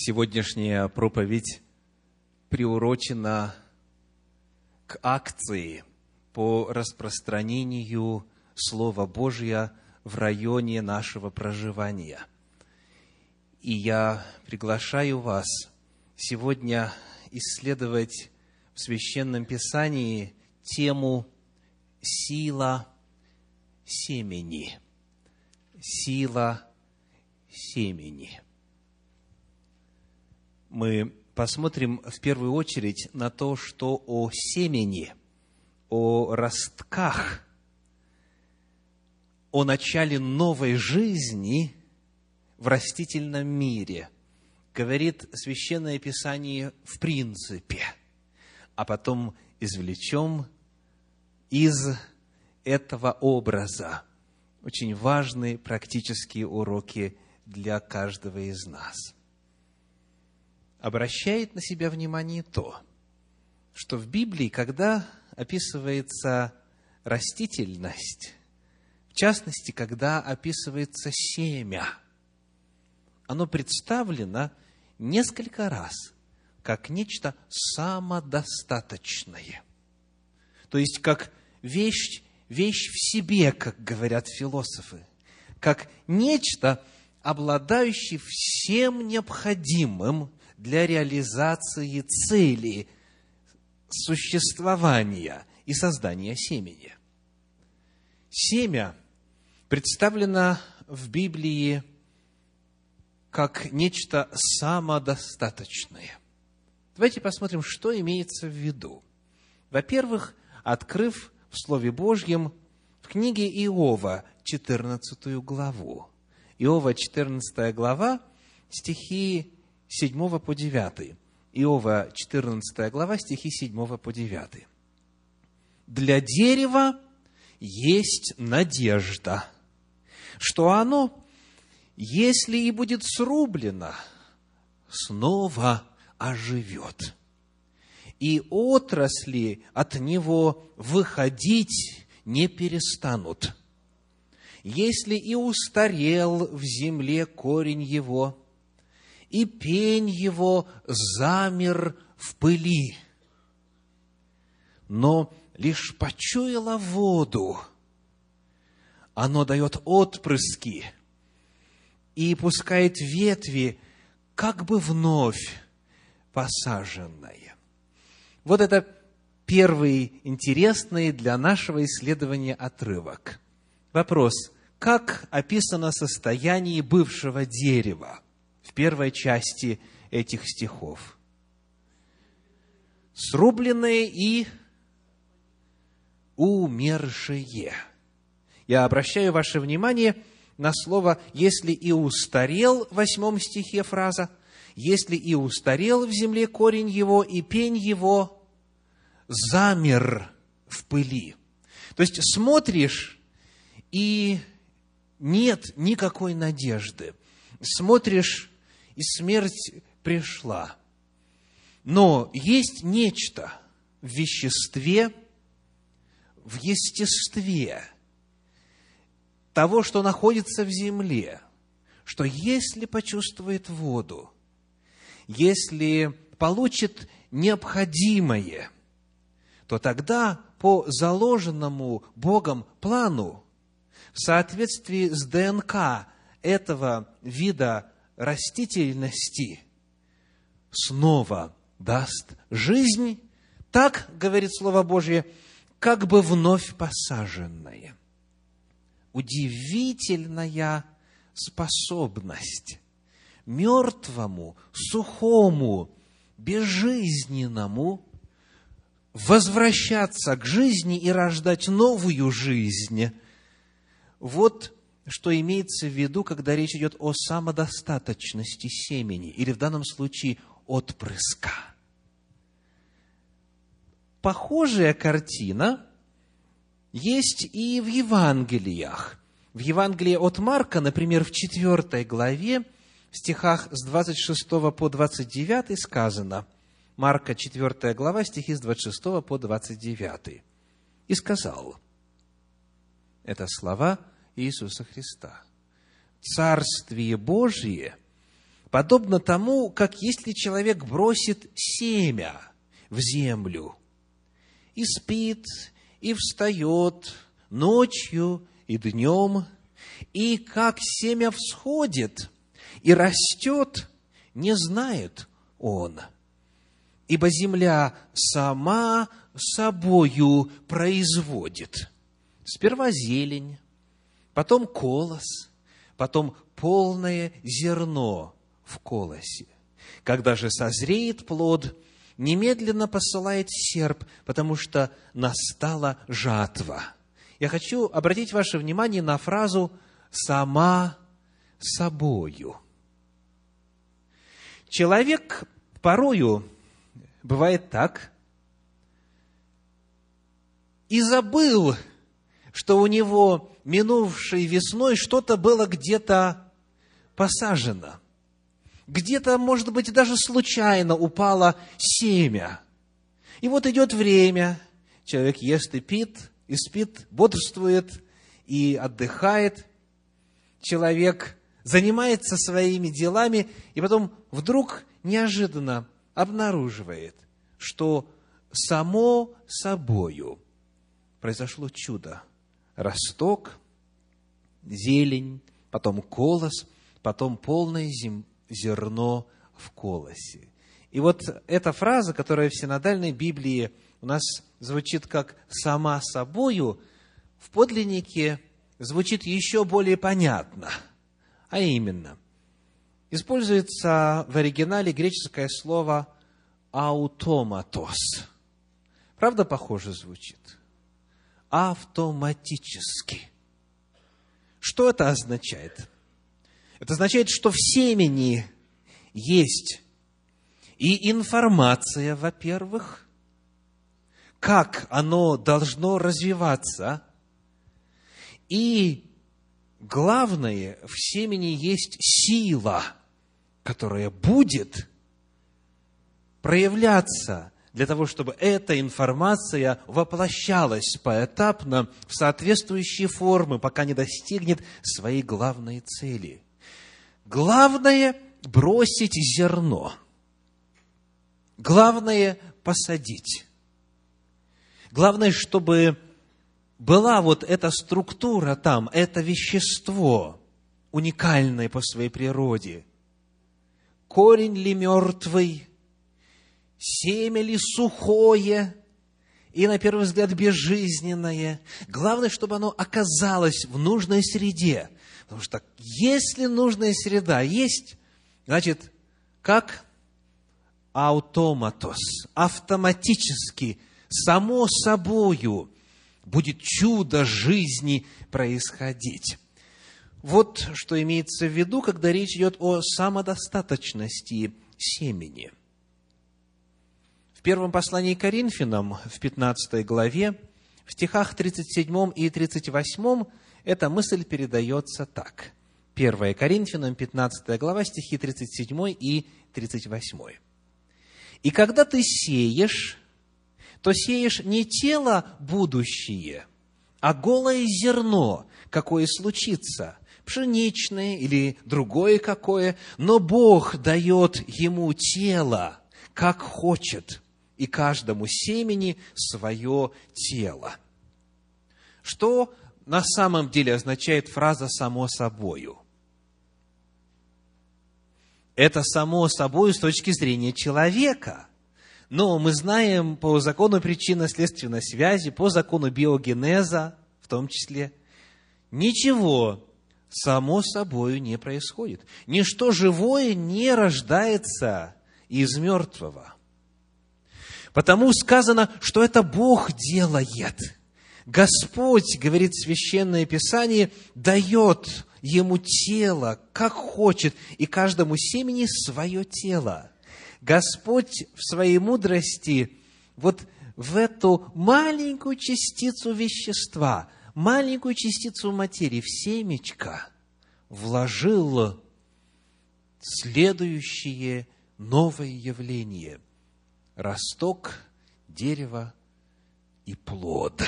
Сегодняшняя проповедь приурочена к акции по распространению Слова Божия в районе нашего проживания. И я приглашаю вас сегодня исследовать в Священном Писании тему «Сила семени». Сила семени. Мы посмотрим в первую очередь на то, что о семени, о ростках, о начале новой жизни в растительном мире говорит Священное Писание в принципе, а потом извлечем из этого образа очень важные практические уроки для каждого из нас – обращает на себя внимание то, что в Библии, когда описывается растительность, в частности, когда описывается семя, оно представлено несколько раз как нечто самодостаточное. То есть, как вещь, вещь в себе, как говорят философы, как нечто, обладающее всем необходимым для реализации цели существования и создания семени. Семя представлено в Библии как нечто самодостаточное. Давайте посмотрим, что имеется в виду. Во-первых, открыв в Слове Божьем в книге Иова 14 главу. Иова 14 глава, стихи 7 по 9. Иова, 14 глава, стихи 7 по 9. «Для дерева есть надежда, что оно, если и будет срублено, снова оживет, и отрасли от него выходить не перестанут. Если и устарел в земле корень его, и пень его замер в пыли. Но лишь почуяло воду, оно дает отпрыски и пускает ветви, как бы вновь посаженное. Вот это первый интересный для нашего исследования отрывок. Вопрос, как описано состояние бывшего дерева – первой части этих стихов. Срубленные и умершие. Я обращаю ваше внимание на слово «если и устарел» в восьмом стихе фраза, «если и устарел в земле корень его, и пень его замер в пыли». То есть смотришь, и нет никакой надежды. Смотришь, и смерть пришла. Но есть нечто в веществе, в естестве того, что находится в земле, что если почувствует воду, если получит необходимое, то тогда по заложенному Богом плану, в соответствии с ДНК этого вида растительности снова даст жизнь, так, говорит Слово Божье, как бы вновь посаженное. Удивительная способность мертвому, сухому, безжизненному возвращаться к жизни и рождать новую жизнь. Вот что имеется в виду, когда речь идет о самодостаточности семени, или в данном случае отпрыска. Похожая картина есть и в Евангелиях. В Евангелии от Марка, например, в 4 главе, в стихах с 26 по 29 сказано, Марка 4 глава, стихи с 26 по 29. «И сказал». Это слова Иисуса Христа. Царствие Божие подобно тому, как если человек бросит семя в землю и спит, и встает ночью и днем, и как семя всходит и растет, не знает он. Ибо земля сама собою производит. Сперва зелень, потом колос, потом полное зерно в колосе. Когда же созреет плод, немедленно посылает серп, потому что настала жатва. Я хочу обратить ваше внимание на фразу «сама собою». Человек порою бывает так, и забыл, что у него минувшей весной что-то было где-то посажено. Где-то, может быть, даже случайно упало семя. И вот идет время, человек ест и пит, и спит, бодрствует и отдыхает. Человек занимается своими делами, и потом вдруг неожиданно обнаруживает, что само собою произошло чудо. Росток, зелень, потом колос, потом полное зерно в колосе. И вот эта фраза, которая в синодальной Библии у нас звучит как «сама собою», в подлиннике звучит еще более понятно. А именно, используется в оригинале греческое слово «аутоматос». Правда, похоже звучит? Автоматически. Что это означает? Это означает, что в семени есть и информация, во-первых, как оно должно развиваться, и главное, в семени есть сила, которая будет проявляться для того, чтобы эта информация воплощалась поэтапно в соответствующие формы, пока не достигнет своей главной цели. Главное – бросить зерно. Главное – посадить. Главное, чтобы была вот эта структура там, это вещество, уникальное по своей природе. Корень ли мертвый, семя ли сухое, и, на первый взгляд, безжизненное. Главное, чтобы оно оказалось в нужной среде. Потому что если нужная среда есть, значит, как автоматос, автоматически, само собою будет чудо жизни происходить. Вот что имеется в виду, когда речь идет о самодостаточности семени. В первом послании к Коринфянам, в 15 главе, в стихах 37 и 38 эта мысль передается так. 1 Коринфянам, 15 глава, стихи 37 и 38. «И когда ты сеешь, то сеешь не тело будущее, а голое зерно, какое случится, пшеничное или другое какое, но Бог дает ему тело, как хочет, и каждому семени свое тело. Что на самом деле означает фраза «само собою»? Это само собой с точки зрения человека – но мы знаем по закону причинно-следственной связи, по закону биогенеза в том числе, ничего само собой не происходит. Ничто живое не рождается из мертвого. Потому сказано, что это Бог делает. Господь, говорит Священное Писание, дает ему тело, как хочет, и каждому семени свое тело. Господь в своей мудрости вот в эту маленькую частицу вещества, маленькую частицу материи, в семечко вложил следующее новое явление – росток, дерево и плод.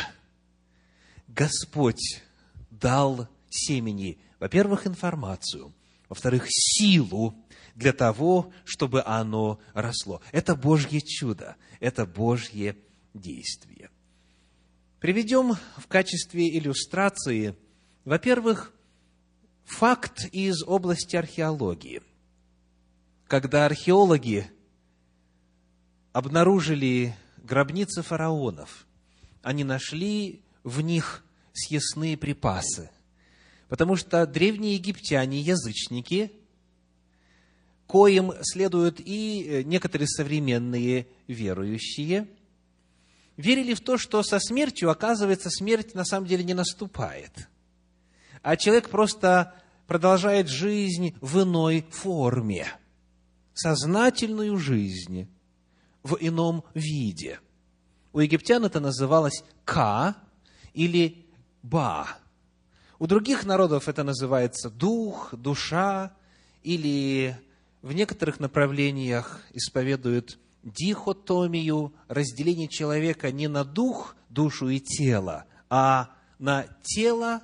Господь дал семени, во-первых, информацию, во-вторых, силу для того, чтобы оно росло. Это Божье чудо, это Божье действие. Приведем в качестве иллюстрации, во-первых, факт из области археологии. Когда археологи обнаружили гробницы фараонов, они нашли в них съестные припасы. Потому что древние египтяне, язычники, коим следуют и некоторые современные верующие, верили в то, что со смертью, оказывается, смерть на самом деле не наступает. А человек просто продолжает жизнь в иной форме, сознательную жизнь в ином виде. У египтян это называлось «ка» или «ба». У других народов это называется дух, душа, или в некоторых направлениях исповедуют дихотомию, разделение человека не на дух, душу и тело, а на тело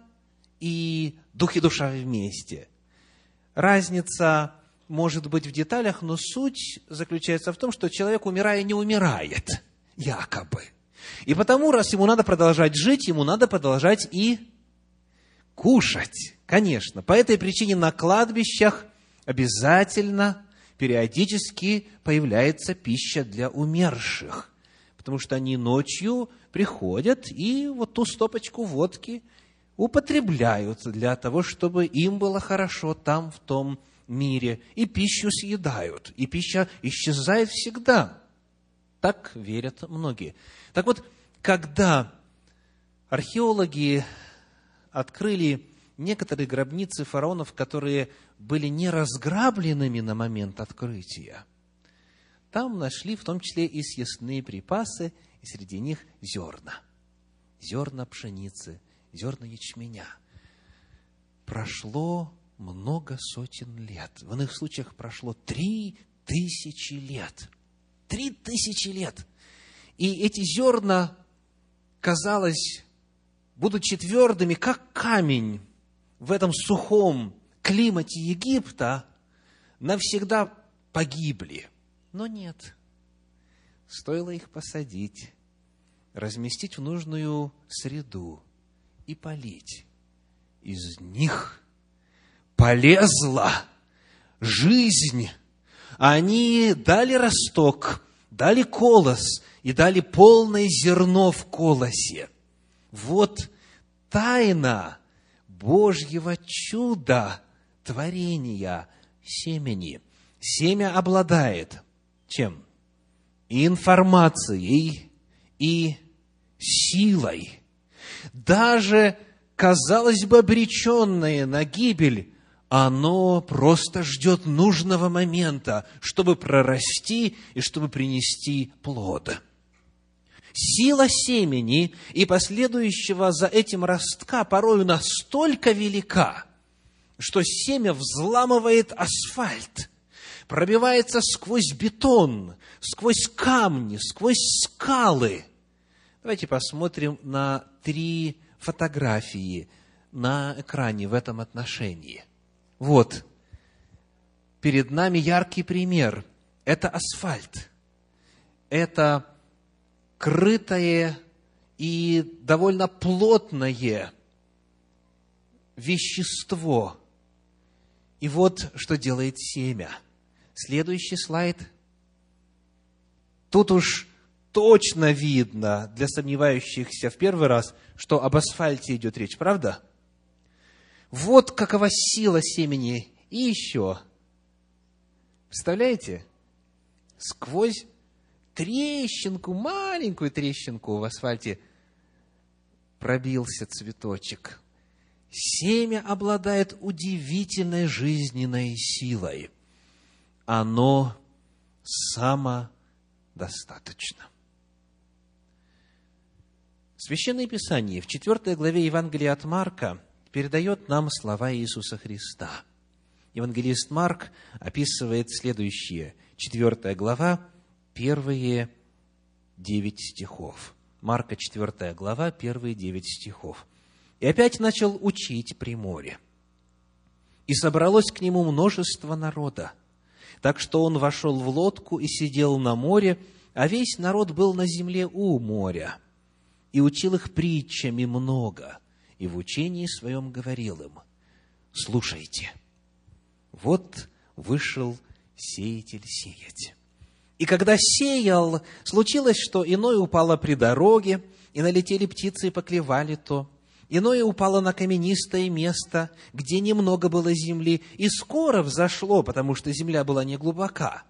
и дух и душа вместе. Разница может быть в деталях, но суть заключается в том, что человек, умирая, не умирает, якобы. И потому, раз ему надо продолжать жить, ему надо продолжать и кушать. Конечно. По этой причине на кладбищах обязательно периодически появляется пища для умерших. Потому что они ночью приходят и вот ту стопочку водки употребляют для того, чтобы им было хорошо там, в том мире. И пищу съедают. И пища исчезает всегда. Так верят многие. Так вот, когда археологи открыли некоторые гробницы фараонов, которые были не разграбленными на момент открытия, там нашли в том числе и съестные припасы, и среди них зерна. Зерна пшеницы, зерна ячменя. Прошло много сотен лет. В иных случаях прошло три тысячи лет. Три тысячи лет. И эти зерна, казалось, будучи твердыми, как камень в этом сухом климате Египта, навсегда погибли. Но нет. Стоило их посадить, разместить в нужную среду и полить. Из них полезла жизнь. Они дали росток, дали колос и дали полное зерно в колосе. Вот тайна Божьего чуда творения семени. Семя обладает чем? Информацией, и силой. Даже, казалось бы, обреченное на гибель, оно просто ждет нужного момента, чтобы прорасти и чтобы принести плод. Сила семени и последующего за этим ростка порою настолько велика, что семя взламывает асфальт, пробивается сквозь бетон, сквозь камни, сквозь скалы. Давайте посмотрим на три фотографии на экране в этом отношении – вот, перед нами яркий пример. Это асфальт. Это крытое и довольно плотное вещество. И вот что делает семя. Следующий слайд. Тут уж точно видно для сомневающихся в первый раз, что об асфальте идет речь, правда? Вот какова сила семени. И еще. Представляете? Сквозь трещинку, маленькую трещинку в асфальте пробился цветочек. Семя обладает удивительной жизненной силой. Оно самодостаточно. Священное Писание в 4 главе Евангелия от Марка передает нам слова Иисуса Христа. Евангелист Марк описывает следующее, 4 глава, первые девять стихов. Марка 4 глава, первые девять стихов. «И опять начал учить при море. И собралось к нему множество народа, так что он вошел в лодку и сидел на море, а весь народ был на земле у моря, и учил их притчами много, и в учении своем говорил им, слушайте, вот вышел сеятель сеять. И когда сеял, случилось, что иное упало при дороге, и налетели птицы и поклевали то. Иное упало на каменистое место, где немного было земли, и скоро взошло, потому что земля была не глубока.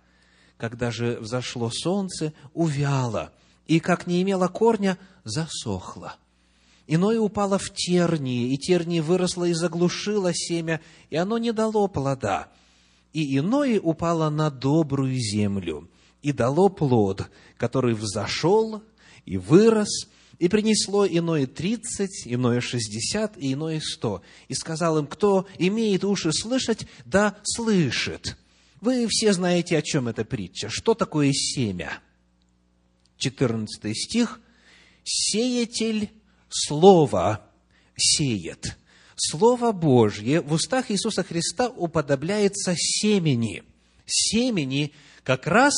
Когда же взошло солнце, увяло, и, как не имело корня, засохло. Иное упало в тернии, и тернии выросло и заглушило семя, и оно не дало плода. И иное упало на добрую землю, и дало плод, который взошел и вырос, и принесло иное тридцать, иное шестьдесят и иное сто. И сказал им, кто имеет уши слышать, да слышит. Вы все знаете, о чем эта притча. Что такое семя? 14 стих. Сеятель слова сеет. Слово Божье в устах Иисуса Христа уподобляется семени. Семени как раз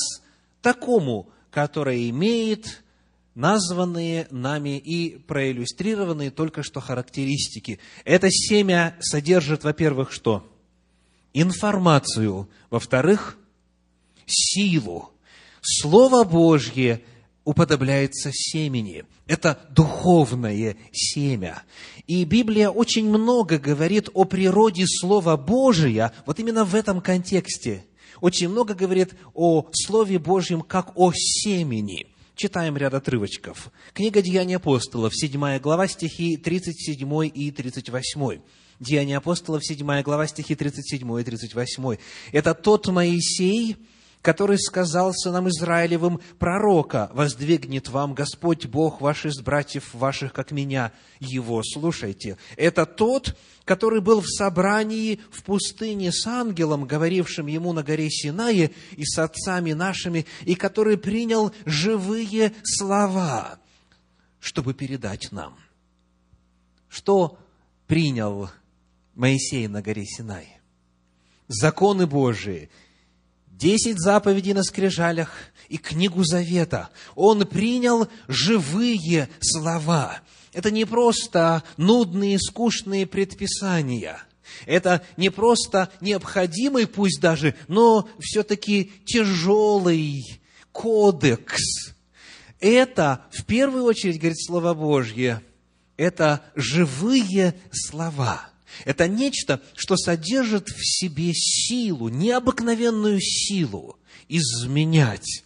такому, которое имеет названные нами и проиллюстрированные только что характеристики. Это семя содержит, во-первых, что? Информацию. Во-вторых, силу. Слово Божье уподобляется семени. Это духовное семя. И Библия очень много говорит о природе Слова Божия, вот именно в этом контексте. Очень много говорит о Слове Божьем как о семени – Читаем ряд отрывочков. Книга Деяний апостолов, 7 глава, стихи 37 и 38. Деяния апостолов, 7 глава, стихи 37 и 38. Это тот Моисей, который сказал сынам Израилевым пророка, «Воздвигнет вам Господь Бог ваш из братьев ваших, как меня». Его слушайте. Это тот, который был в собрании в пустыне с ангелом, говорившим ему на горе Синае и с отцами нашими, и который принял живые слова, чтобы передать нам. Что принял Моисей на горе Синай? Законы Божии – десять заповедей на скрижалях и книгу Завета. Он принял живые слова. Это не просто нудные, скучные предписания. Это не просто необходимый, пусть даже, но все-таки тяжелый кодекс. Это, в первую очередь, говорит Слово Божье, это живые слова – это нечто, что содержит в себе силу, необыкновенную силу изменять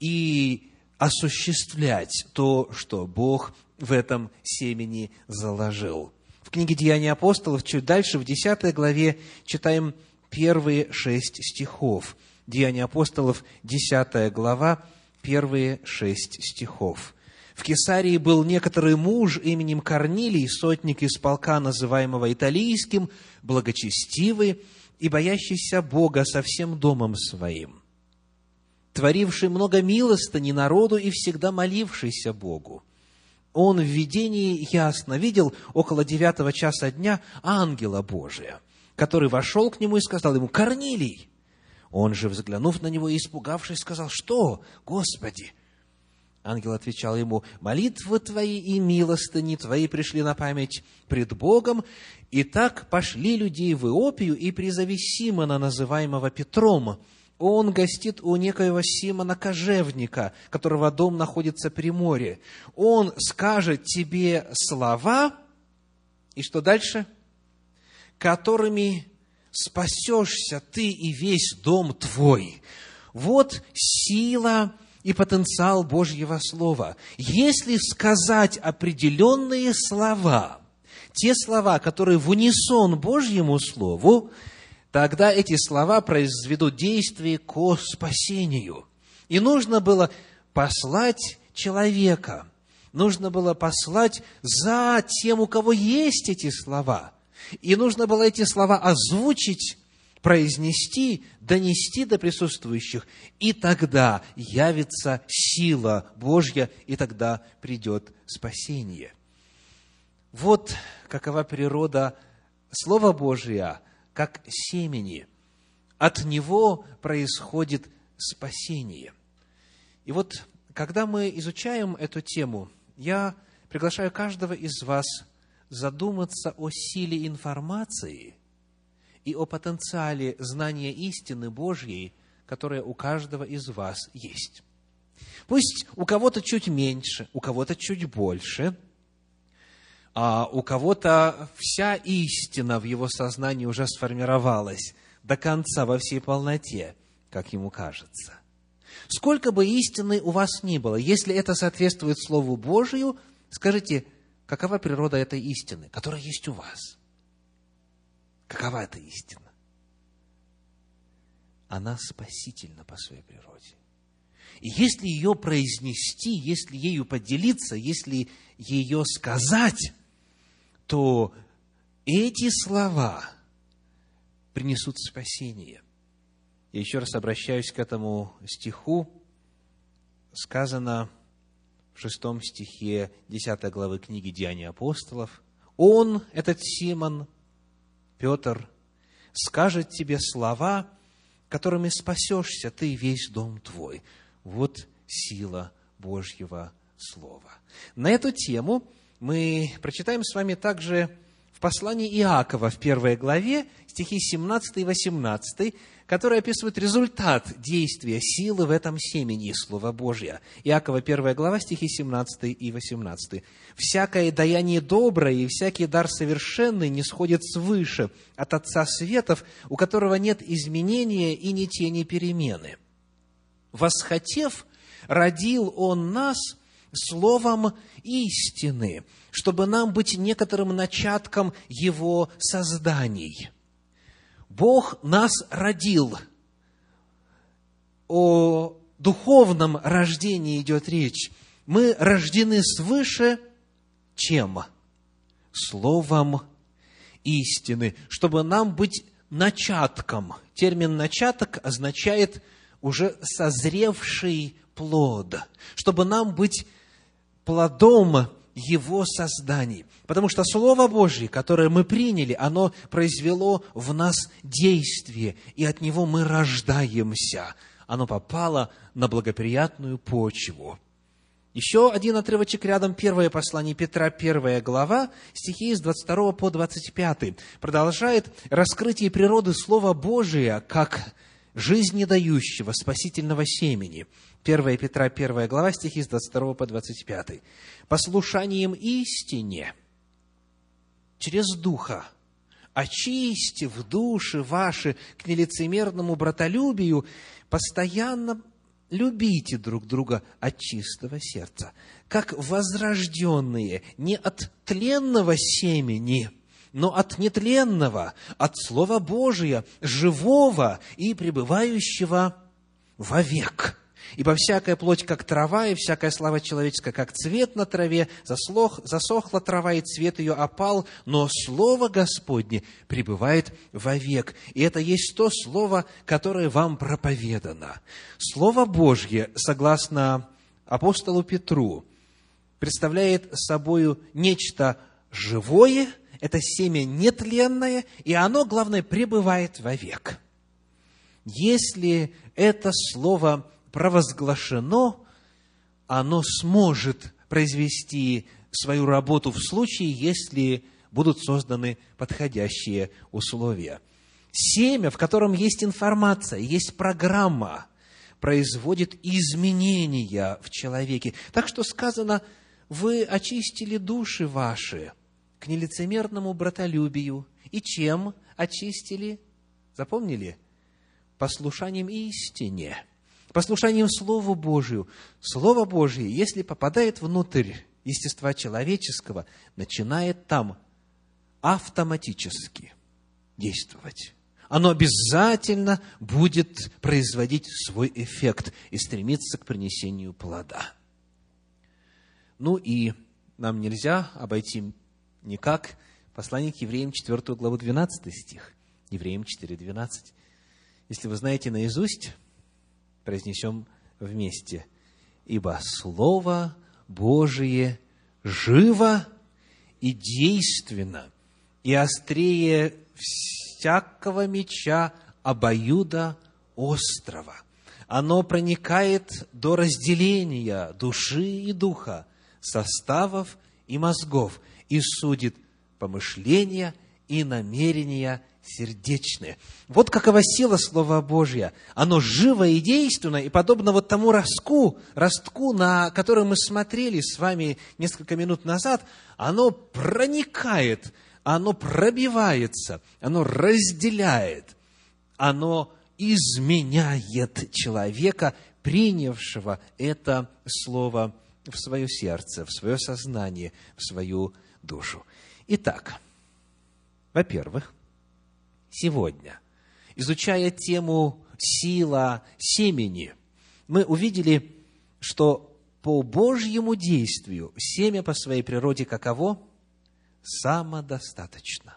и осуществлять то, что Бог в этом семени заложил. В книге «Деяния апостолов» чуть дальше, в 10 главе, читаем первые шесть стихов. «Деяния апостолов», 10 глава, первые шесть стихов. В Кесарии был некоторый муж именем Корнилий, сотник из полка, называемого Италийским, благочестивый и боящийся Бога со всем домом своим, творивший много милостыни народу и всегда молившийся Богу. Он в видении ясно видел около девятого часа дня ангела Божия, который вошел к нему и сказал ему, «Корнилий!» Он же, взглянув на него и испугавшись, сказал, «Что, Господи?» Ангел отвечал ему, молитвы твои и милостыни твои пришли на память пред Богом, и так пошли людей в Иопию и призови Симона, называемого Петром. Он гостит у некоего Симона Кожевника, которого дом находится при море. Он скажет тебе слова, и что дальше? Которыми спасешься ты и весь дом твой. Вот сила и потенциал Божьего Слова. Если сказать определенные слова, те слова, которые в унисон Божьему Слову, тогда эти слова произведут действие ко спасению. И нужно было послать человека, нужно было послать за тем, у кого есть эти слова. И нужно было эти слова озвучить произнести, донести до присутствующих, и тогда явится сила Божья, и тогда придет спасение. Вот какова природа Слова Божия, как семени. От него происходит спасение. И вот, когда мы изучаем эту тему, я приглашаю каждого из вас задуматься о силе информации и о потенциале знания истины Божьей, которая у каждого из вас есть. Пусть у кого-то чуть меньше, у кого-то чуть больше, а у кого-то вся истина в его сознании уже сформировалась до конца во всей полноте, как ему кажется. Сколько бы истины у вас ни было, если это соответствует Слову Божию, скажите, какова природа этой истины, которая есть у вас? Какова эта истина? Она спасительна по своей природе. И если ее произнести, если ею поделиться, если ее сказать, то эти слова принесут спасение. Я еще раз обращаюсь к этому стиху. Сказано в шестом стихе десятой главы книги «Деяния апостолов». Он, этот Симон, Петр, скажет тебе слова, которыми спасешься ты и весь дом твой. Вот сила Божьего Слова. На эту тему мы прочитаем с вами также в послании Иакова в первой главе, стихи 17 и 18, которые описывают результат действия силы в этом семени Слова Божьего. Иакова, первая глава, стихи 17 и 18. «Всякое даяние доброе и всякий дар совершенный не сходит свыше от Отца Светов, у которого нет изменения и ни тени перемены. Восхотев, родил Он нас словом истины, чтобы нам быть некоторым начатком Его созданий. Бог нас родил. О духовном рождении идет речь. Мы рождены свыше чем? Словом истины, чтобы нам быть начатком. Термин «начаток» означает уже созревший плод, чтобы нам быть плодом его созданий. Потому что Слово Божье, которое мы приняли, оно произвело в нас действие, и от него мы рождаемся. Оно попало на благоприятную почву. Еще один отрывочек рядом, первое послание Петра, первая глава, стихи с 22 по 25, продолжает раскрытие природы Слова Божия как жизнедающего спасительного семени. 1 Петра, 1 глава, стихи с 22 по 25. «Послушанием истине через Духа, очистив души ваши к нелицемерному братолюбию, постоянно любите друг друга от чистого сердца, как возрожденные не от тленного семени – но от нетленного, от Слова Божия, живого и пребывающего вовек. Ибо всякая плоть, как трава, и всякая слава человеческая, как цвет на траве, заслох, засохла трава, и цвет ее опал, но Слово Господне пребывает вовек. И это есть то Слово, которое вам проповедано. Слово Божье, согласно апостолу Петру, представляет собою нечто живое – это семя нетленное, и оно, главное, пребывает вовек. Если это слово провозглашено, оно сможет произвести свою работу в случае, если будут созданы подходящие условия. Семя, в котором есть информация, есть программа, производит изменения в человеке. Так что сказано, вы очистили души ваши – к нелицемерному братолюбию. И чем очистили? Запомнили? Послушанием истине, послушанием Слову Божию. Слово Божие, если попадает внутрь естества человеческого, начинает там автоматически действовать. Оно обязательно будет производить свой эффект и стремиться к принесению плода. Ну и нам нельзя обойти Никак. Послание к евреям, 4 главу, 12 стих. Евреям 4, 12. Если вы знаете наизусть, произнесем вместе. «Ибо Слово Божие живо и действенно, и острее всякого меча обоюда острова. Оно проникает до разделения души и духа, составов и мозгов, и судит помышления и намерения сердечные. Вот какова сила Слова Божья. Оно живо и действенно, и подобно вот тому ростку, ростку, на который мы смотрели с вами несколько минут назад, оно проникает, оно пробивается, оно разделяет, оно изменяет человека, принявшего это Слово в свое сердце, в свое сознание, в свою душу. Итак, во-первых, сегодня, изучая тему сила семени, мы увидели, что по Божьему действию семя по своей природе каково? Самодостаточно.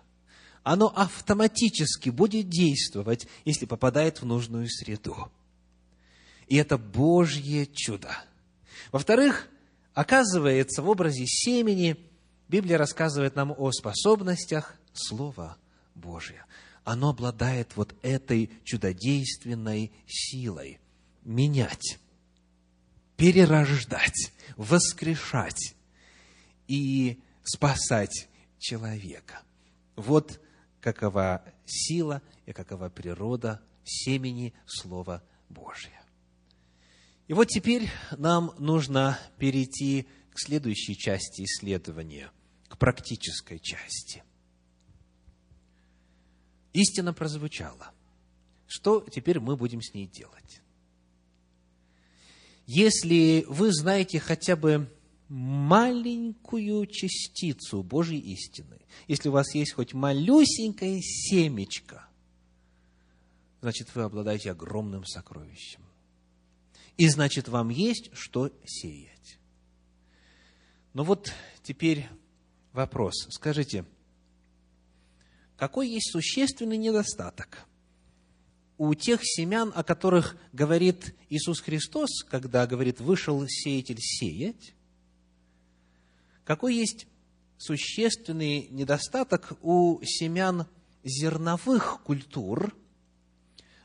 Оно автоматически будет действовать, если попадает в нужную среду. И это Божье чудо. Во-вторых, оказывается, в образе семени Библия рассказывает нам о способностях Слова Божия оно обладает вот этой чудодейственной силой менять, перерождать, воскрешать и спасать человека. Вот какова сила и какова природа семени Слова Божия. И вот теперь нам нужно перейти к следующей части исследования, к практической части – истина прозвучала. Что теперь мы будем с ней делать? Если вы знаете хотя бы маленькую частицу Божьей истины, если у вас есть хоть малюсенькое семечко, значит, вы обладаете огромным сокровищем. И значит, вам есть что сеять. Но вот теперь вопрос. Скажите, какой есть существенный недостаток у тех семян, о которых говорит Иисус Христос, когда говорит «вышел сеятель сеять», какой есть существенный недостаток у семян зерновых культур,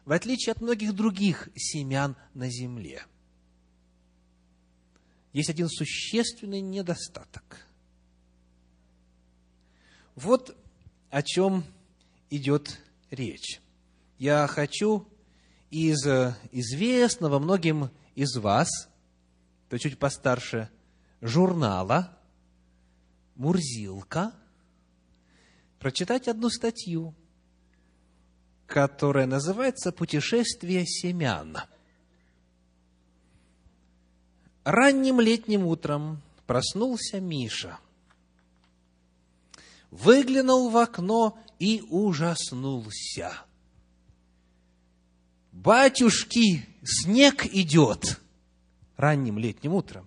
в отличие от многих других семян на земле. Есть один существенный недостаток. Вот о чем идет речь. Я хочу из известного многим из вас, то чуть постарше, журнала «Мурзилка» прочитать одну статью, которая называется «Путешествие семян». Ранним летним утром проснулся Миша – выглянул в окно и ужаснулся. Батюшки, снег идет ранним летним утром.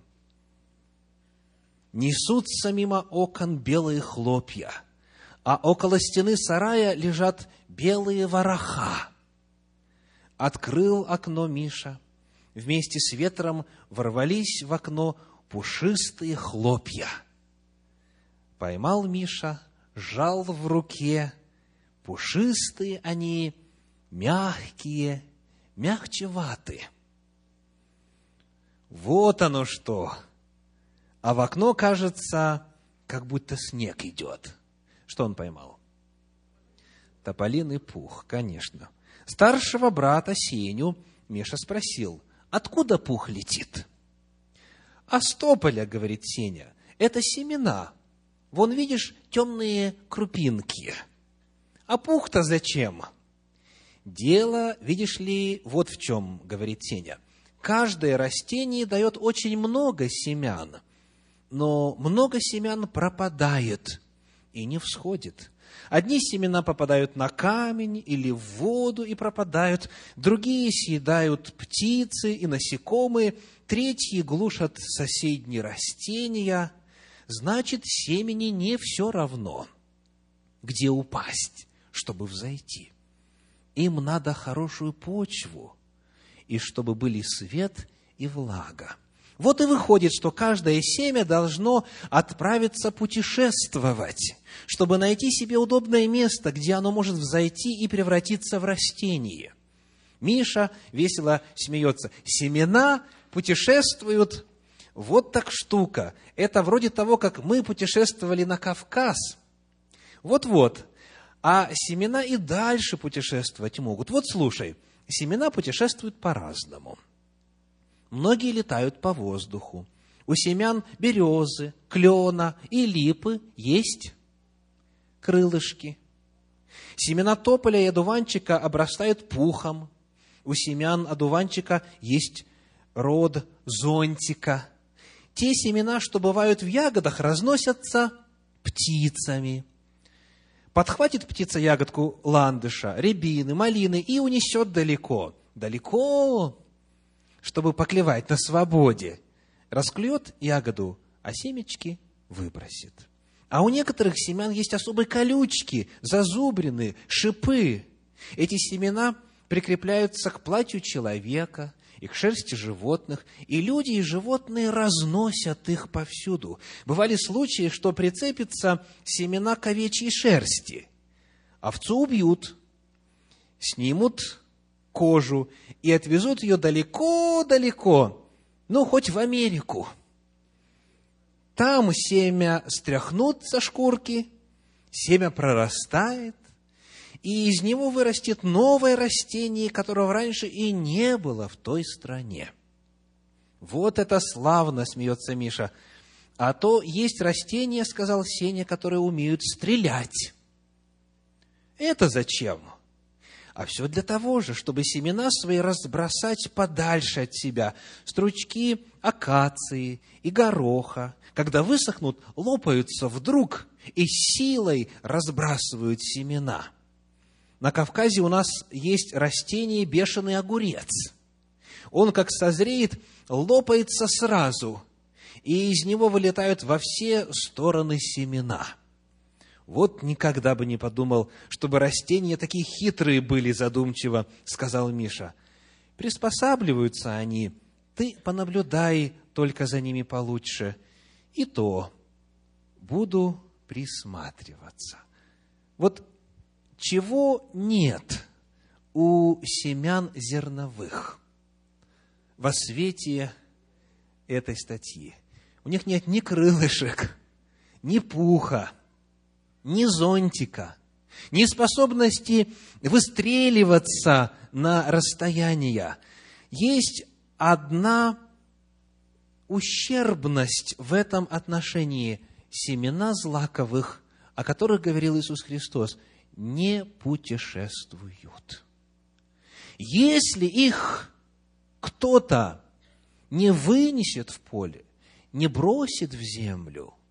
Несутся мимо окон белые хлопья, а около стены сарая лежат белые вороха. Открыл окно Миша. Вместе с ветром ворвались в окно пушистые хлопья. Поймал Миша жал в руке, пушистые они, мягкие, мягче ваты. Вот оно что! А в окно, кажется, как будто снег идет. Что он поймал? Тополиный пух, конечно. Старшего брата Сеню Миша спросил, откуда пух летит? А с тополя, говорит Сеня, это семена – Вон, видишь, темные крупинки. А пух-то зачем? Дело, видишь ли, вот в чем, говорит Сеня. Каждое растение дает очень много семян, но много семян пропадает и не всходит. Одни семена попадают на камень или в воду и пропадают, другие съедают птицы и насекомые, третьи глушат соседние растения – значит, семени не все равно, где упасть, чтобы взойти. Им надо хорошую почву, и чтобы были свет и влага. Вот и выходит, что каждое семя должно отправиться путешествовать, чтобы найти себе удобное место, где оно может взойти и превратиться в растение. Миша весело смеется. Семена путешествуют. Вот так штука. Это вроде того, как мы путешествовали на Кавказ. Вот-вот. А семена и дальше путешествовать могут. Вот слушай, семена путешествуют по-разному – Многие летают по воздуху. У семян березы, клена и липы есть крылышки. Семена тополя и одуванчика обрастают пухом. У семян одуванчика есть род зонтика. Те семена, что бывают в ягодах, разносятся птицами. Подхватит птица ягодку ландыша, рябины, малины и унесет далеко. Далеко чтобы поклевать на свободе, расклюет ягоду, а семечки выбросит. А у некоторых семян есть особые колючки, зазубрины, шипы. Эти семена прикрепляются к платью человека и к шерсти животных, и люди и животные разносят их повсюду. Бывали случаи, что прицепятся семена к овечьей шерсти. Овцу убьют, снимут кожу и отвезут ее далеко-далеко, ну, хоть в Америку. Там семя стряхнут со шкурки, семя прорастает, и из него вырастет новое растение, которого раньше и не было в той стране. Вот это славно, смеется Миша. А то есть растения, сказал Сеня, которые умеют стрелять. Это зачем? а все для того же, чтобы семена свои разбросать подальше от себя. Стручки акации и гороха, когда высохнут, лопаются вдруг и силой разбрасывают семена. На Кавказе у нас есть растение бешеный огурец. Он, как созреет, лопается сразу, и из него вылетают во все стороны семена – вот никогда бы не подумал, чтобы растения такие хитрые были, задумчиво, сказал Миша. Приспосабливаются они, ты понаблюдай только за ними получше. И то буду присматриваться. Вот чего нет у семян зерновых во свете этой статьи? У них нет ни крылышек, ни пуха, ни зонтика, ни способности выстреливаться на расстояния. Есть одна ущербность в этом отношении семена злаковых, о которых говорил Иисус Христос, не путешествуют. Если их кто-то не вынесет в поле, не бросит в землю –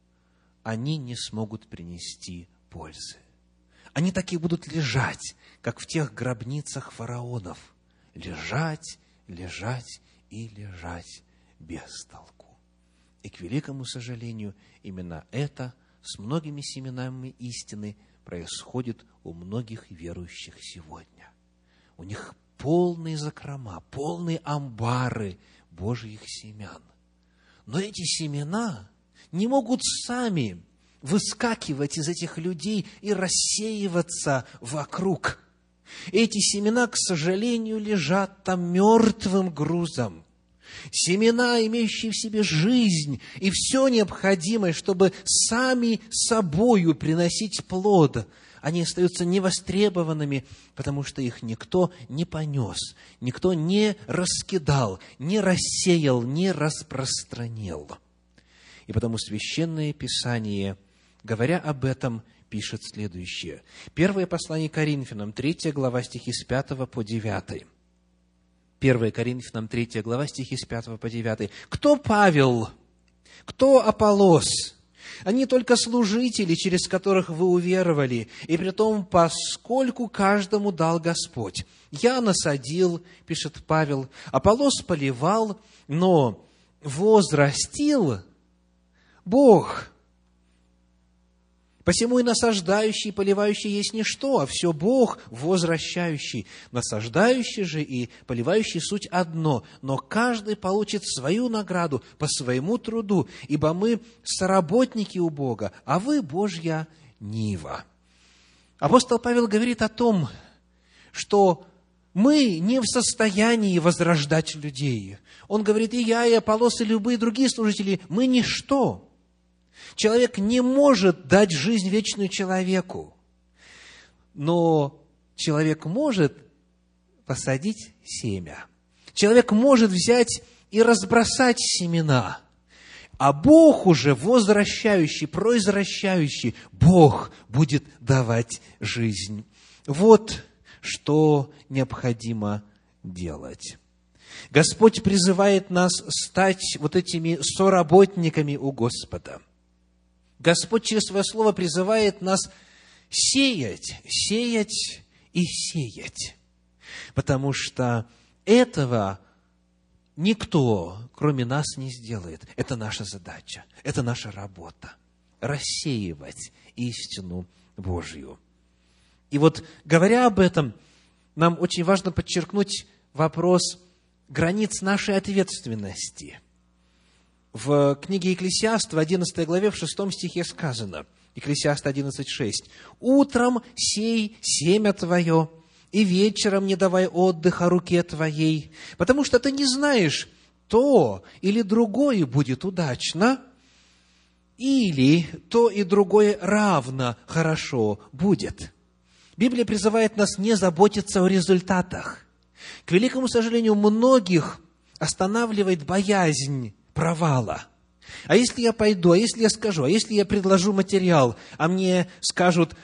они не смогут принести пользы. Они так и будут лежать, как в тех гробницах фараонов. Лежать, лежать и лежать без толку. И, к великому сожалению, именно это с многими семенами истины происходит у многих верующих сегодня. У них полные закрома, полные амбары Божьих семян. Но эти семена не могут сами выскакивать из этих людей и рассеиваться вокруг. Эти семена, к сожалению, лежат там мертвым грузом. Семена, имеющие в себе жизнь и все необходимое, чтобы сами собою приносить плод, они остаются невостребованными, потому что их никто не понес, никто не раскидал, не рассеял, не распространил. И потому Священное Писание, говоря об этом, пишет следующее. Первое послание Коринфянам, 3 глава, стихи с 5 по 9. 1 Коринфянам, 3 глава, стихи с 5 по 9. «Кто Павел? Кто Аполос? Они только служители, через которых вы уверовали, и при том, поскольку каждому дал Господь. Я насадил, пишет Павел, Аполос поливал, но возрастил Бог. Посему и насаждающий, и поливающий есть ничто, а все Бог возвращающий. Насаждающий же и поливающий суть одно, но каждый получит свою награду по своему труду, ибо мы соработники у Бога, а вы Божья нива. Апостол Павел говорит о том, что мы не в состоянии возрождать людей. Он говорит, и я, и Аполлос, и любые другие служители, мы ничто. Человек не может дать жизнь вечную человеку, но человек может посадить семя. Человек может взять и разбросать семена, а Бог уже возвращающий, произвращающий, Бог будет давать жизнь. Вот что необходимо делать. Господь призывает нас стать вот этими соработниками у Господа – Господь через Свое Слово призывает нас сеять, сеять и сеять. Потому что этого никто, кроме нас, не сделает. Это наша задача, это наша работа. Рассеивать истину Божью. И вот, говоря об этом, нам очень важно подчеркнуть вопрос границ нашей ответственности – в книге Екклесиаст в 11 главе, в 6 стихе сказано, Екклесиаст 11.6, «Утром сей семя твое, и вечером не давай отдыха руке твоей, потому что ты не знаешь, то или другое будет удачно, или то и другое равно хорошо будет». Библия призывает нас не заботиться о результатах. К великому сожалению, многих останавливает боязнь провала. А если я пойду, а если я скажу, а если я предложу материал, а мне скажут,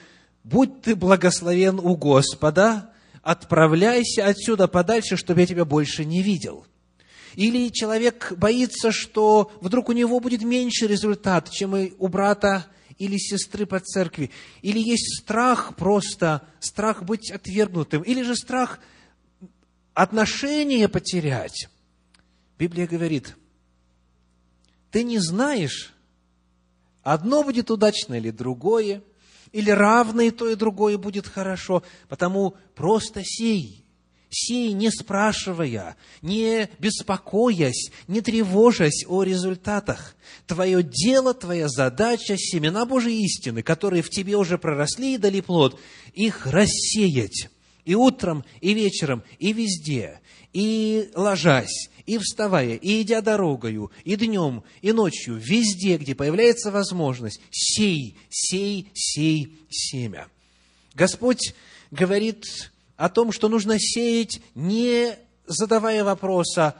будь ты благословен у Господа, отправляйся отсюда подальше, чтобы я тебя больше не видел. Или человек боится, что вдруг у него будет меньше результат, чем у брата или сестры по церкви. Или есть страх просто, страх быть отвергнутым, или же страх отношения потерять. Библия говорит, ты не знаешь, одно будет удачно или другое, или равно и то, и другое будет хорошо, потому просто сей, сей, не спрашивая, не беспокоясь, не тревожась о результатах. Твое дело, твоя задача, семена Божьей истины, которые в тебе уже проросли и дали плод, их рассеять и утром, и вечером, и везде, и ложась, и вставая, и идя дорогою, и днем, и ночью, везде, где появляется возможность, сей, сей, сей семя. Господь говорит о том, что нужно сеять, не задавая вопроса,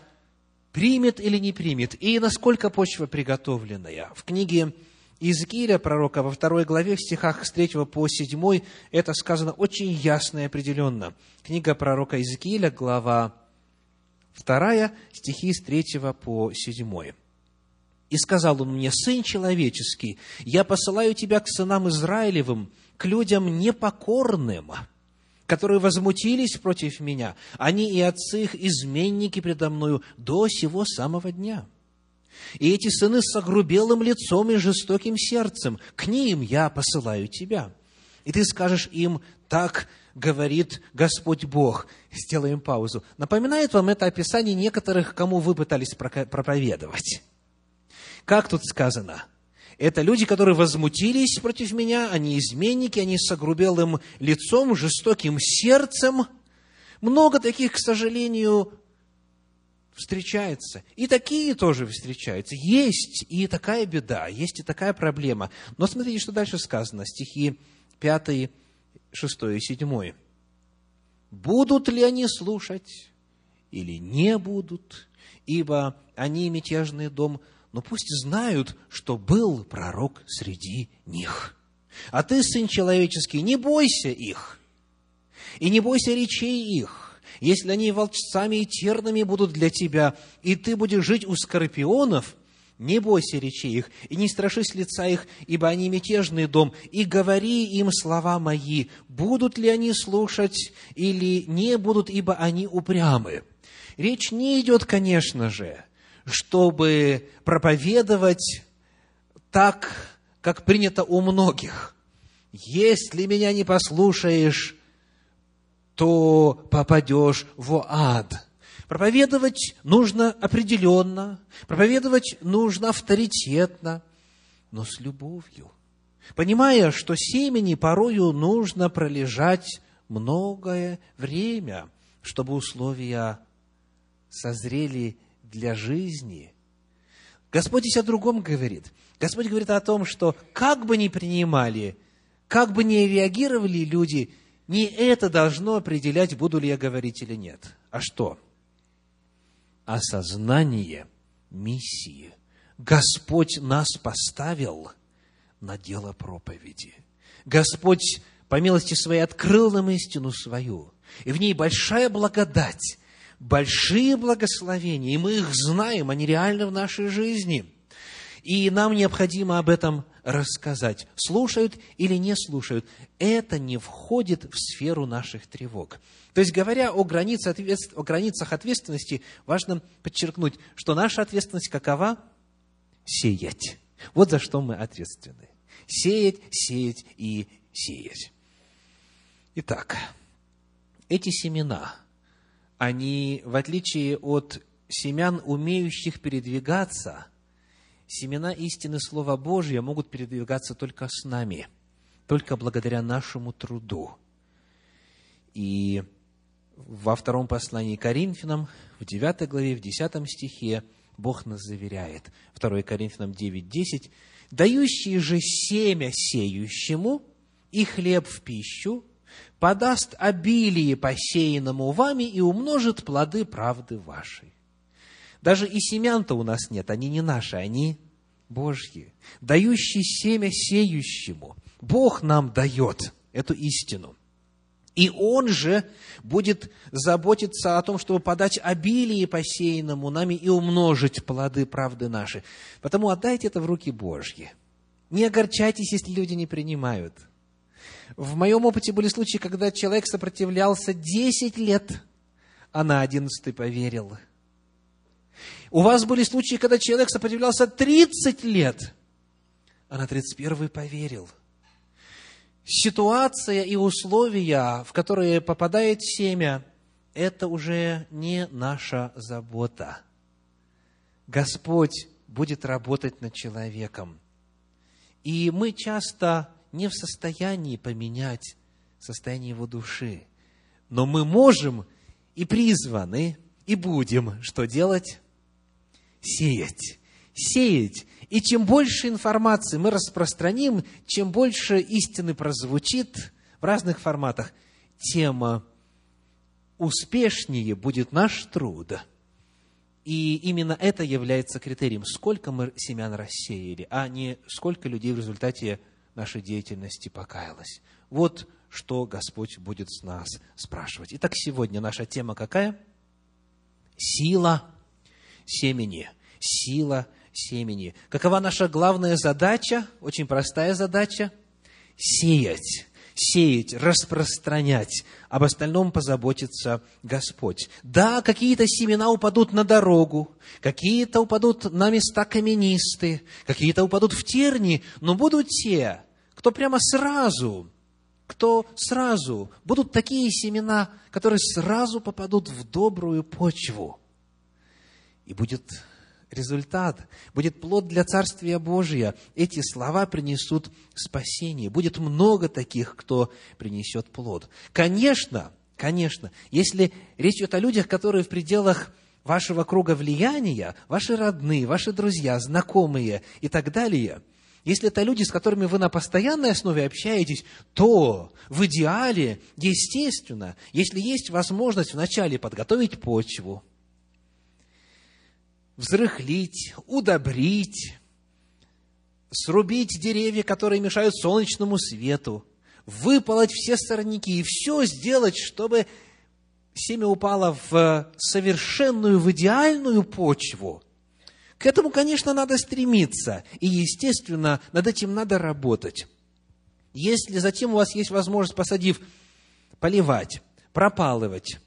примет или не примет, и насколько почва приготовленная. В книге Иезекииля, пророка, во второй главе, в стихах с 3 по 7, это сказано очень ясно и определенно. Книга пророка Иезекииля, глава Вторая, стихи с третьего по седьмой. «И сказал он мне, Сын человеческий, я посылаю тебя к сынам Израилевым, к людям непокорным, которые возмутились против меня. Они и отцы их изменники предо мною до сего самого дня. И эти сыны с огрубелым лицом и жестоким сердцем, к ним я посылаю тебя. И ты скажешь им, так говорит Господь Бог. Сделаем паузу. Напоминает вам это описание некоторых, кому вы пытались проповедовать. Как тут сказано? Это люди, которые возмутились против меня, они изменники, они с огрубелым лицом, жестоким сердцем. Много таких, к сожалению, встречается. И такие тоже встречаются. Есть и такая беда, есть и такая проблема. Но смотрите, что дальше сказано, стихи 5 шестое и седьмое. Будут ли они слушать или не будут, ибо они мятежный дом, но пусть знают, что был пророк среди них. А ты, сын человеческий, не бойся их, и не бойся речей их, если они волчцами и тернами будут для тебя, и ты будешь жить у скорпионов, не бойся речей их, и не страшись лица их, ибо они мятежный дом, и говори им слова мои, будут ли они слушать или не будут, ибо они упрямы. Речь не идет, конечно же, чтобы проповедовать так, как принято у многих. если меня не послушаешь, то попадешь в ад. Проповедовать нужно определенно, проповедовать нужно авторитетно, но с любовью. Понимая, что семени порою нужно пролежать многое время, чтобы условия созрели для жизни. Господь здесь о другом говорит. Господь говорит о том, что как бы ни принимали, как бы ни реагировали люди, не это должно определять, буду ли я говорить или нет. А что? Осознание миссии. Господь нас поставил на дело проповеди. Господь, по милости своей, открыл нам истину свою. И в ней большая благодать, большие благословения, и мы их знаем, они реальны в нашей жизни. И нам необходимо об этом рассказать. Слушают или не слушают, это не входит в сферу наших тревог. То есть, говоря о, границе, о границах ответственности, важно подчеркнуть, что наша ответственность какова? Сеять. Вот за что мы ответственны. Сеять, сеять и сеять. Итак, эти семена – они, в отличие от семян, умеющих передвигаться, семена истины Слова Божьего могут передвигаться только с нами, только благодаря нашему труду. И во втором послании Коринфянам, в 9 главе, в 10 стихе, Бог нас заверяет, 2 Коринфянам 9, 10, «Дающий же семя сеющему и хлеб в пищу, подаст обилие посеянному вами и умножит плоды правды вашей. Даже и семян-то у нас нет, они не наши, они Божьи. Дающий семя сеющему. Бог нам дает эту истину. И Он же будет заботиться о том, чтобы подать обилие посеянному нами и умножить плоды правды наши. Потому отдайте это в руки Божьи. Не огорчайтесь, если люди не принимают – в моем опыте были случаи, когда человек сопротивлялся 10 лет, а на 11 поверил. У вас были случаи, когда человек сопротивлялся 30 лет, а на 31 поверил. Ситуация и условия, в которые попадает семя, это уже не наша забота. Господь будет работать над человеком. И мы часто не в состоянии поменять состояние его души. Но мы можем и призваны, и будем что делать? Сеять. Сеять. И чем больше информации мы распространим, чем больше истины прозвучит в разных форматах, тем а, успешнее будет наш труд. И именно это является критерием, сколько мы семян рассеяли, а не сколько людей в результате нашей деятельности покаялась. Вот что Господь будет с нас спрашивать. Итак, сегодня наша тема какая? Сила семени. Сила семени. Какова наша главная задача? Очень простая задача. Сеять сеять, распространять. Об остальном позаботится Господь. Да, какие-то семена упадут на дорогу, какие-то упадут на места каменистые, какие-то упадут в терни, но будут те, кто прямо сразу, кто сразу, будут такие семена, которые сразу попадут в добрую почву. И будет результат, будет плод для Царствия Божия. Эти слова принесут спасение. Будет много таких, кто принесет плод. Конечно, конечно, если речь идет о людях, которые в пределах вашего круга влияния, ваши родные, ваши друзья, знакомые и так далее – если это люди, с которыми вы на постоянной основе общаетесь, то в идеале, естественно, если есть возможность вначале подготовить почву, взрыхлить, удобрить, срубить деревья, которые мешают солнечному свету, выполоть все сорняки и все сделать, чтобы семя упало в совершенную, в идеальную почву – к этому, конечно, надо стремиться, и, естественно, над этим надо работать. Если затем у вас есть возможность, посадив, поливать, пропалывать,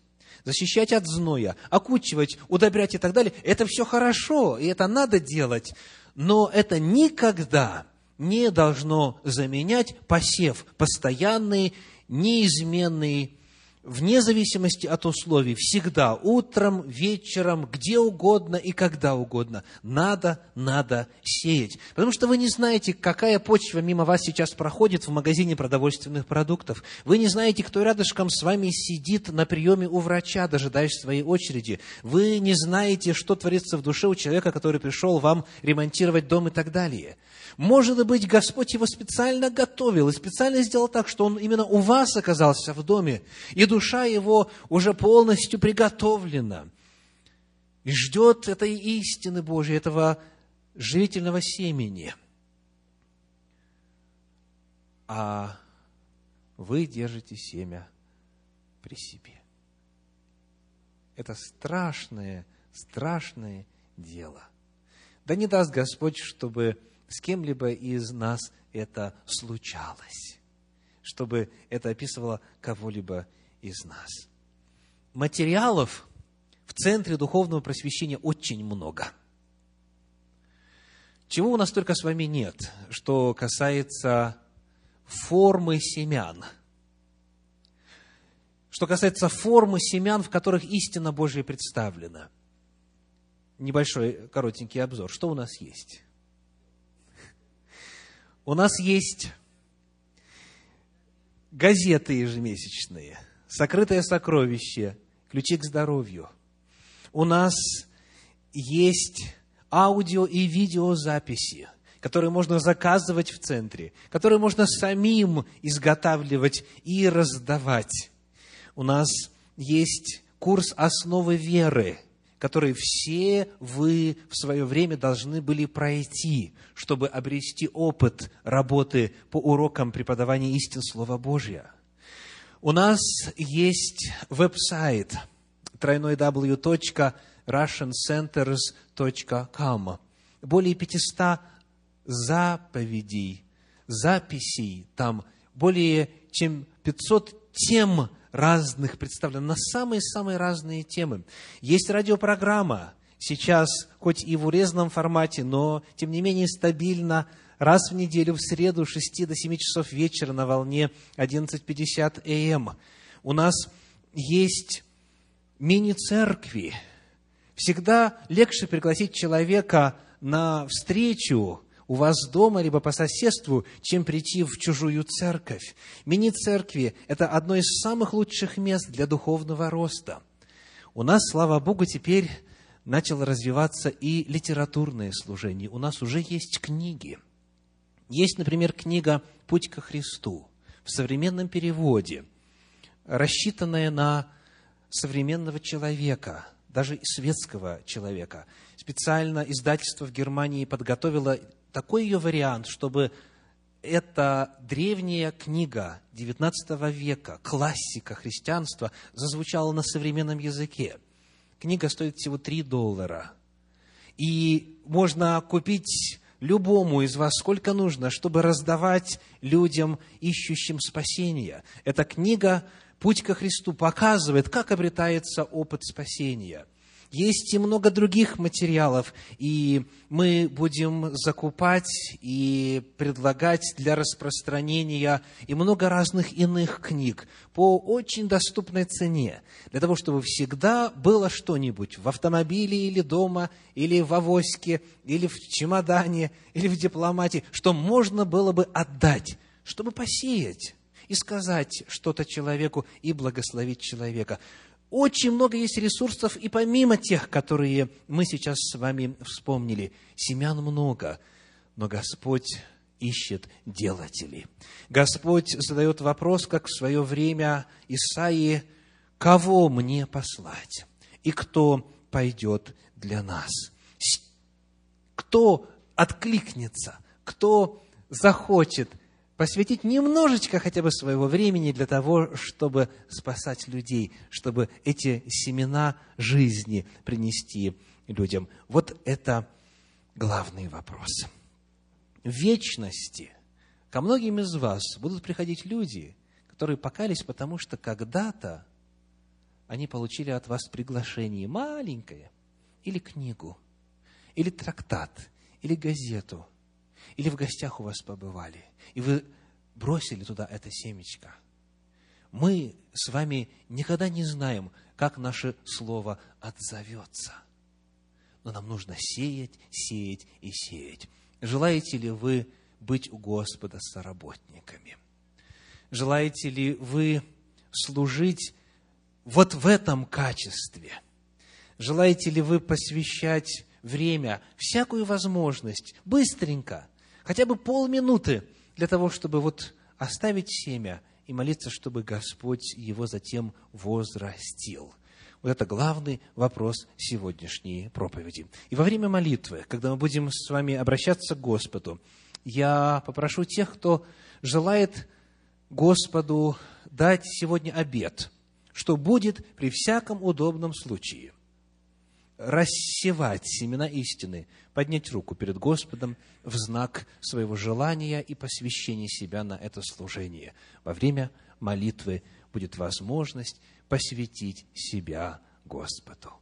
защищать от зноя, окучивать, удобрять и так далее, это все хорошо, и это надо делать, но это никогда не должно заменять посев, постоянный, неизменный, вне зависимости от условий, всегда, утром, вечером, где угодно и когда угодно. Надо, надо сеять. Потому что вы не знаете, какая почва мимо вас сейчас проходит в магазине продовольственных продуктов. Вы не знаете, кто рядышком с вами сидит на приеме у врача, дожидаясь своей очереди. Вы не знаете, что творится в душе у человека, который пришел вам ремонтировать дом и так далее. Может быть, Господь его специально готовил и специально сделал так, что он именно у вас оказался в доме, и душа его уже полностью приготовлена и ждет этой истины Божьей, этого живительного семени. А вы держите семя при себе. Это страшное, страшное дело. Да не даст Господь, чтобы с кем-либо из нас это случалось, чтобы это описывало кого-либо из нас. Материалов в центре духовного просвещения очень много. Чего у нас только с вами нет, что касается формы семян. Что касается формы семян, в которых истина Божья представлена. Небольшой коротенький обзор. Что у нас есть? У нас есть газеты ежемесячные, сокрытое сокровище, ключи к здоровью. У нас есть аудио и видеозаписи, которые можно заказывать в центре, которые можно самим изготавливать и раздавать. У нас есть курс основы веры – которые все вы в свое время должны были пройти, чтобы обрести опыт работы по урокам преподавания истин Слова Божьего. У нас есть веб-сайт тройной www.russiancenters.com. Более 500 заповедей, записей там, более чем 500 тем разных представлено, на самые-самые разные темы. Есть радиопрограмма, сейчас, хоть и в урезанном формате, но, тем не менее, стабильно, раз в неделю, в среду, с 6 до 7 часов вечера на волне 11.50 АМ. Эм. У нас есть мини-церкви. Всегда легче пригласить человека на встречу, у вас дома, либо по соседству, чем прийти в чужую церковь. Мини-церкви – это одно из самых лучших мест для духовного роста. У нас, слава Богу, теперь начало развиваться и литературное служение. У нас уже есть книги. Есть, например, книга «Путь ко Христу» в современном переводе, рассчитанная на современного человека, даже светского человека. Специально издательство в Германии подготовило такой ее вариант, чтобы эта древняя книга XIX века, классика христианства, зазвучала на современном языке. Книга стоит всего 3 доллара. И можно купить любому из вас сколько нужно, чтобы раздавать людям, ищущим спасения. Эта книга «Путь ко Христу» показывает, как обретается опыт спасения – есть и много других материалов, и мы будем закупать и предлагать для распространения и много разных иных книг по очень доступной цене, для того, чтобы всегда было что-нибудь в автомобиле или дома, или в авоське, или в чемодане, или в дипломате, что можно было бы отдать, чтобы посеять и сказать что-то человеку и благословить человека. Очень много есть ресурсов и помимо тех, которые мы сейчас с вами вспомнили. Семян много, но Господь ищет делателей. Господь задает вопрос, как в свое время Исаии, кого мне послать? И кто пойдет для нас? Кто откликнется? Кто захочет посвятить немножечко хотя бы своего времени для того, чтобы спасать людей, чтобы эти семена жизни принести людям. Вот это главный вопрос. В вечности ко многим из вас будут приходить люди, которые покались, потому что когда-то они получили от вас приглашение маленькое, или книгу, или трактат, или газету – или в гостях у вас побывали, и вы бросили туда это семечко. Мы с вами никогда не знаем, как наше слово отзовется. Но нам нужно сеять, сеять и сеять. Желаете ли вы быть у Господа соработниками? Желаете ли вы служить вот в этом качестве? Желаете ли вы посвящать время, всякую возможность, быстренько, хотя бы полминуты, для того, чтобы вот оставить семя и молиться, чтобы Господь его затем возрастил. Вот это главный вопрос сегодняшней проповеди. И во время молитвы, когда мы будем с вами обращаться к Господу, я попрошу тех, кто желает Господу дать сегодня обед, что будет при всяком удобном случае рассевать семена истины, поднять руку перед Господом в знак своего желания и посвящения себя на это служение. Во время молитвы будет возможность посвятить себя Господу.